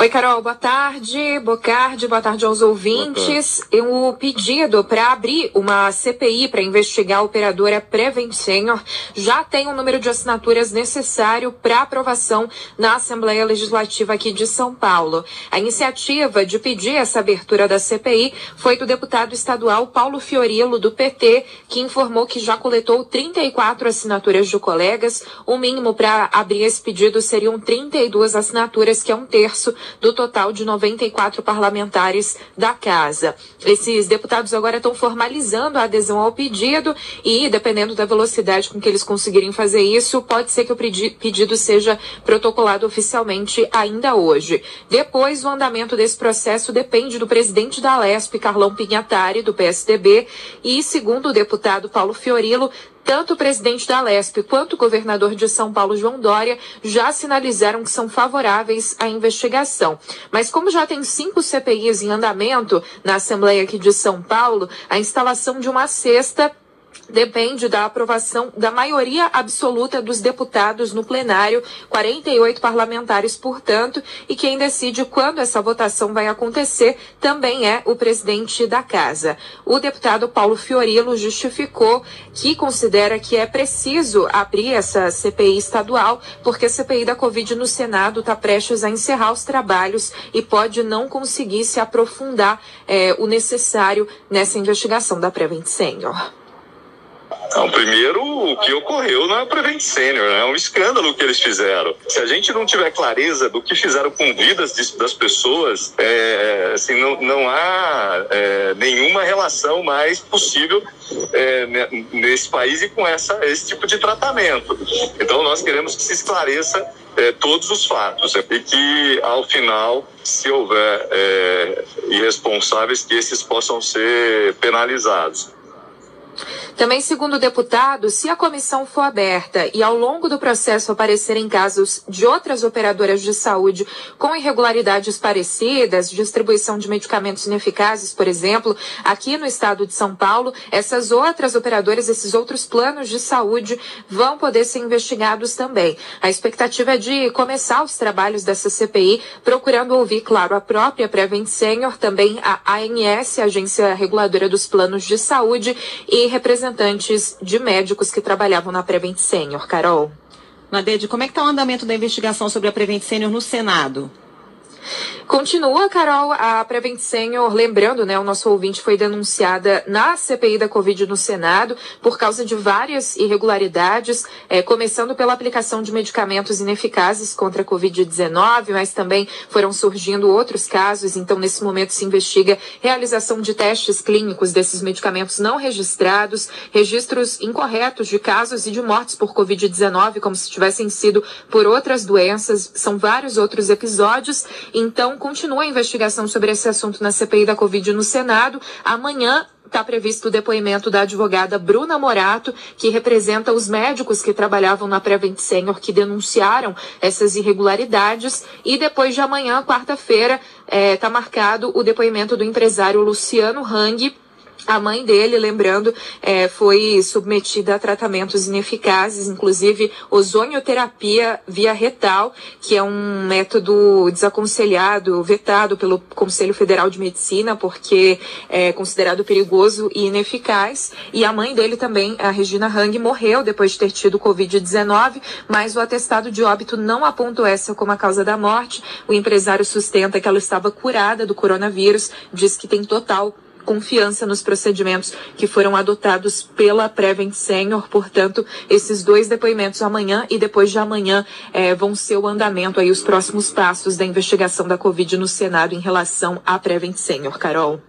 Oi, Carol, boa tarde. Boa tarde, boa tarde aos ouvintes. O pedido para abrir uma CPI para investigar a operadora Prevent Senior já tem o um número de assinaturas necessário para aprovação na Assembleia Legislativa aqui de São Paulo. A iniciativa de pedir essa abertura da CPI foi do deputado estadual Paulo Fiorilo, do PT, que informou que já coletou 34 assinaturas de colegas. O mínimo para abrir esse pedido seriam 32 assinaturas, que é um terço do total de 94 parlamentares da casa. Esses deputados agora estão formalizando a adesão ao pedido e, dependendo da velocidade com que eles conseguirem fazer isso, pode ser que o pedido seja protocolado oficialmente ainda hoje. Depois, o andamento desse processo depende do presidente da Alesp, Carlão Pinhatari, do PSDB, e, segundo o deputado Paulo Fiorilo, tanto o presidente da Lesp quanto o governador de São Paulo, João Dória, já sinalizaram que são favoráveis à investigação. Mas como já tem cinco CPIs em andamento na Assembleia aqui de São Paulo, a instalação de uma sexta depende da aprovação da maioria absoluta dos deputados no plenário, 48 parlamentares, portanto, e quem decide quando essa votação vai acontecer também é o presidente da casa. O deputado Paulo Fiorilo justificou que considera que é preciso abrir essa CPI estadual, porque a CPI da Covid no Senado está prestes a encerrar os trabalhos e pode não conseguir se aprofundar é, o necessário nessa investigação da Prevent Senior. Não, primeiro, o que ocorreu na Prevent Senior, né? é um escândalo que eles fizeram. Se a gente não tiver clareza do que fizeram com vidas das pessoas, é, assim, não, não há é, nenhuma relação mais possível é, nesse país e com essa, esse tipo de tratamento. Então, nós queremos que se esclareça é, todos os fatos e que, ao final, se houver é, irresponsáveis, que esses possam ser penalizados. Também, segundo o deputado, se a comissão for aberta e ao longo do processo aparecerem casos de outras operadoras de saúde com irregularidades parecidas, distribuição de medicamentos ineficazes, por exemplo, aqui no estado de São Paulo, essas outras operadoras, esses outros planos de saúde vão poder ser investigados também. A expectativa é de começar os trabalhos dessa CPI, procurando ouvir, claro, a própria Prevent Senior, também a ANS, Agência Reguladora dos Planos de Saúde, e representantes representantes de médicos que trabalhavam na Prevent Senior. Carol. Nadede, como é que está o andamento da investigação sobre a Prevent Senior no Senado? Continua, Carol, a Prevent Senior, lembrando, né, o nosso ouvinte foi denunciada na CPI da Covid no Senado por causa de várias irregularidades, é, começando pela aplicação de medicamentos ineficazes contra a Covid-19, mas também foram surgindo outros casos, então nesse momento se investiga realização de testes clínicos desses medicamentos não registrados, registros incorretos de casos e de mortes por Covid-19, como se tivessem sido por outras doenças, são vários outros episódios, então continua a investigação sobre esse assunto na CPI da Covid no Senado. Amanhã está previsto o depoimento da advogada Bruna Morato, que representa os médicos que trabalhavam na Prevent Senior, que denunciaram essas irregularidades. E depois de amanhã, quarta-feira, está é, marcado o depoimento do empresário Luciano Hang, a mãe dele, lembrando, é, foi submetida a tratamentos ineficazes, inclusive ozonioterapia via retal, que é um método desaconselhado, vetado pelo Conselho Federal de Medicina, porque é considerado perigoso e ineficaz. E a mãe dele também, a Regina Hang, morreu depois de ter tido Covid-19, mas o atestado de óbito não apontou essa como a causa da morte. O empresário sustenta que ela estava curada do coronavírus, diz que tem total confiança nos procedimentos que foram adotados pela Prevent Senior. Portanto, esses dois depoimentos amanhã e depois de amanhã eh, vão ser o andamento aí, os próximos passos da investigação da Covid no Senado em relação à Prevent Senior. Carol.